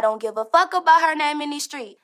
I don't give a fuck about her name in the street.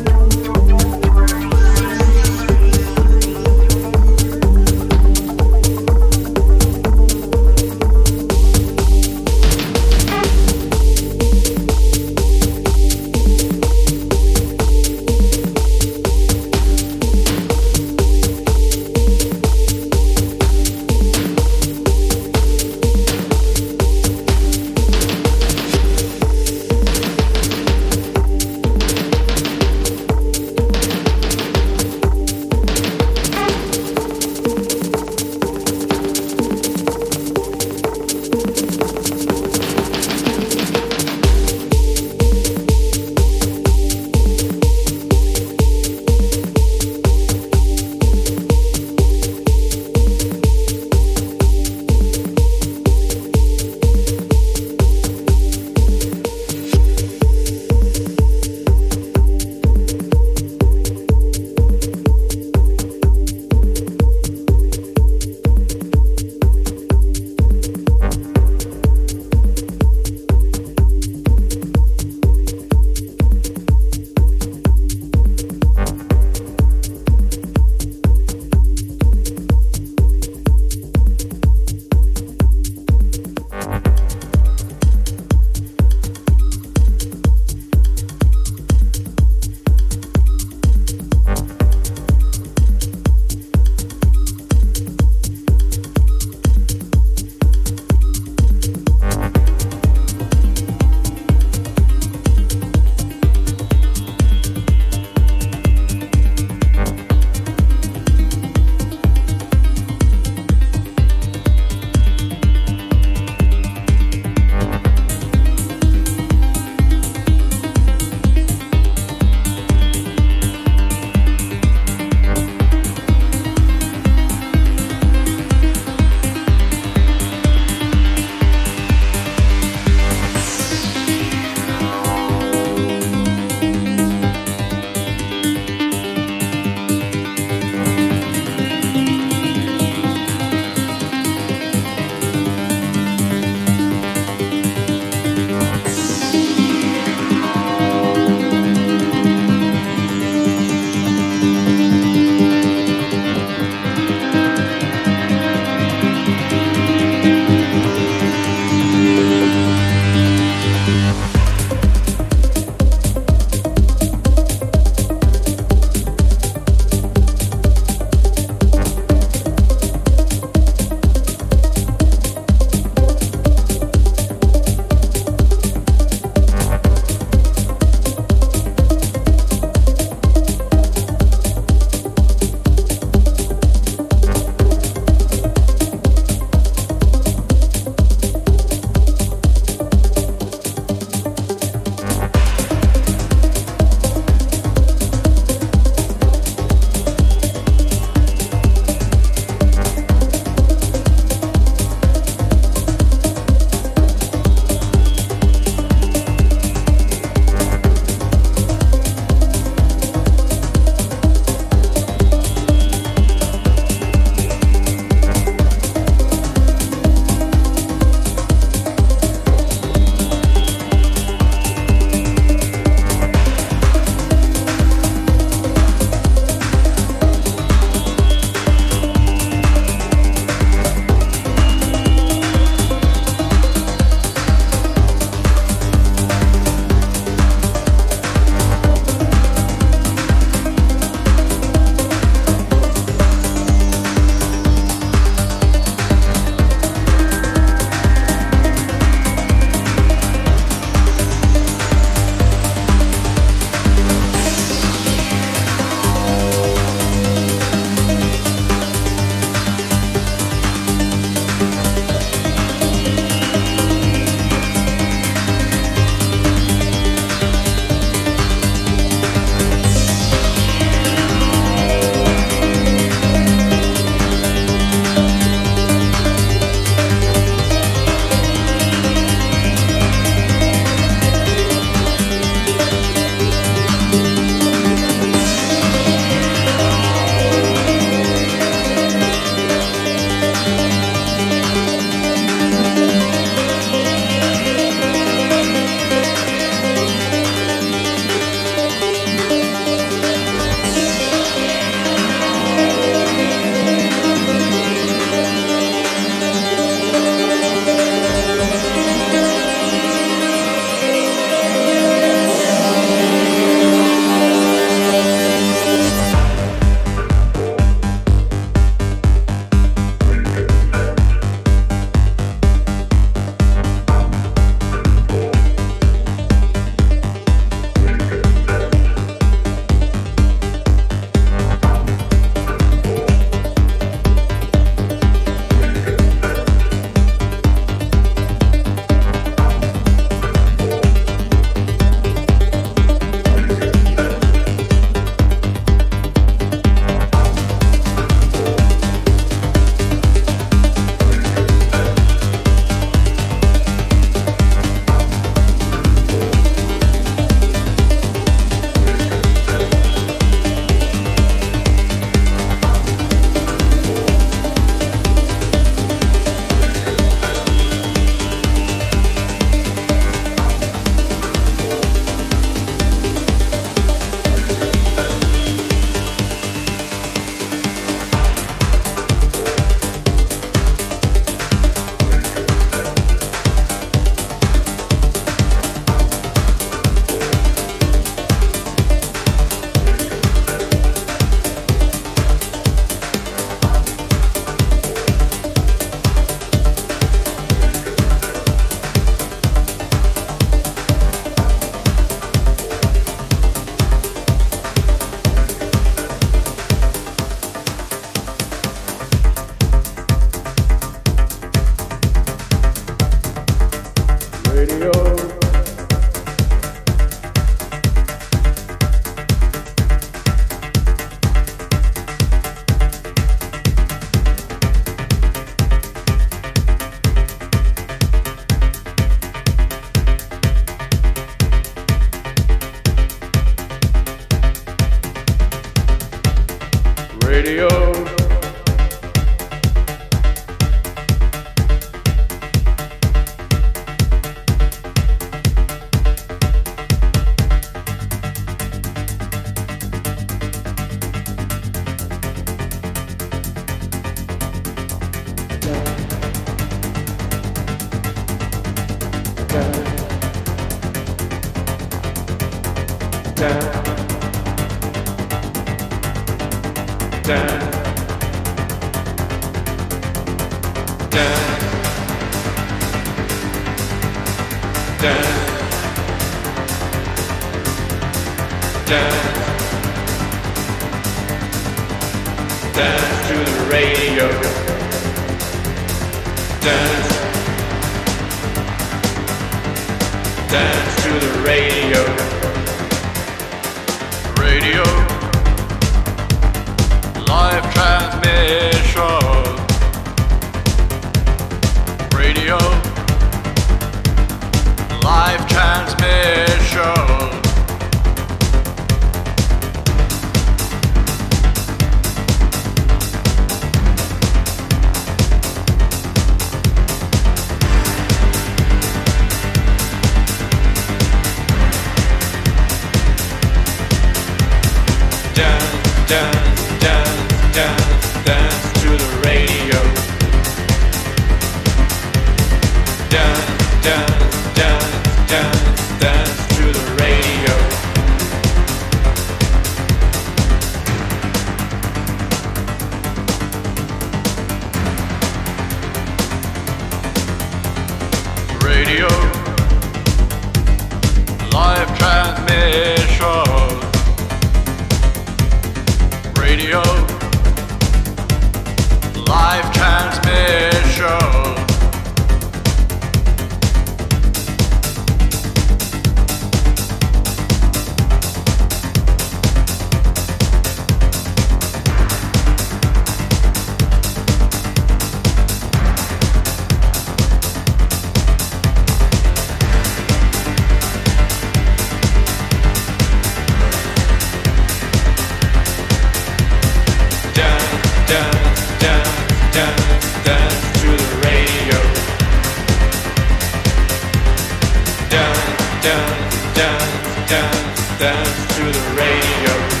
dance, dance, dance, dance to the radio.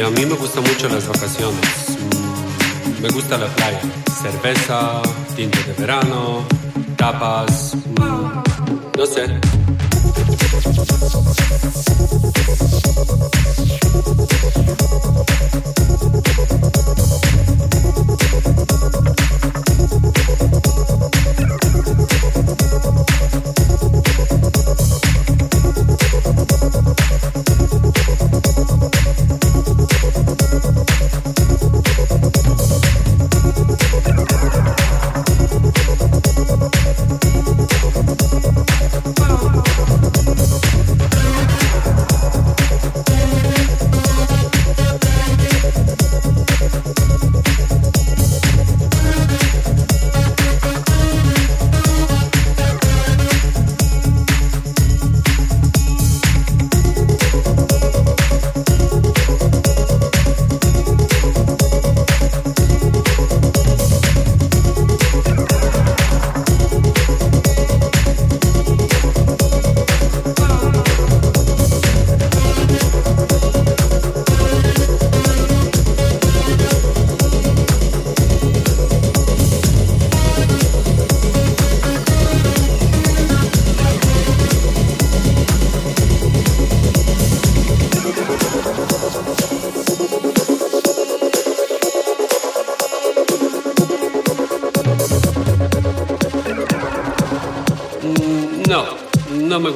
A mí me gustan mucho las vacaciones. Me gusta la playa. Cerveza, tinta de verano, tapas. Mm, no sé.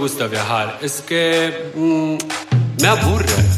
Gustav jag här. Eske... Mm, med aburre.